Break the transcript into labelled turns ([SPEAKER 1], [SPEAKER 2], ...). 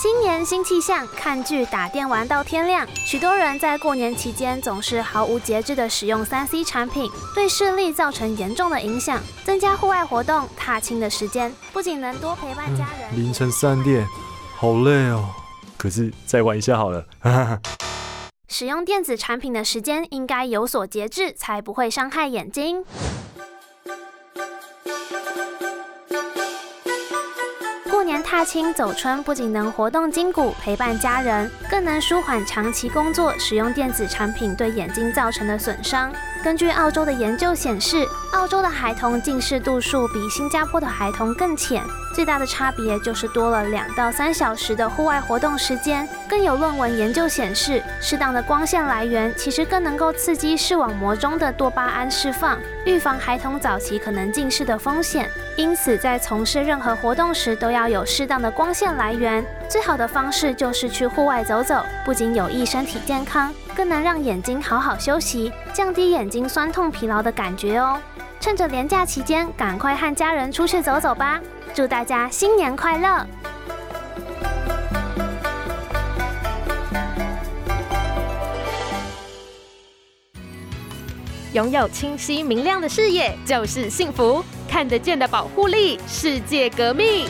[SPEAKER 1] 新年新气象，看剧打电玩到天亮。许多人在过年期间总是毫无节制的使用三 C 产品，对视力造成严重的影响。增加户外活动、踏青的时间，不仅能多陪伴家人。
[SPEAKER 2] 凌晨三点，好累哦。可是再玩一下好了。
[SPEAKER 1] 使用电子产品的时间应该有所节制，才不会伤害眼睛。踏青走春不仅能活动筋骨、陪伴家人，更能舒缓长期工作使用电子产品对眼睛造成的损伤。根据澳洲的研究显示，澳洲的孩童近视度数比新加坡的孩童更浅，最大的差别就是多了两到三小时的户外活动时间。更有论文研究显示，适当的光线来源其实更能够刺激视网膜中的多巴胺释放，预防孩童早期可能近视的风险。因此，在从事任何活动时，都要有适当的光线来源。最好的方式就是去户外走走，不仅有益身体健康。更能让眼睛好好休息，降低眼眼睛酸痛疲劳的感觉哦。趁着年假期间，赶快和家人出去走走吧！祝大家新年快乐！
[SPEAKER 3] 拥有清晰明亮的视野就是幸福，看得见的保护力，世界革命。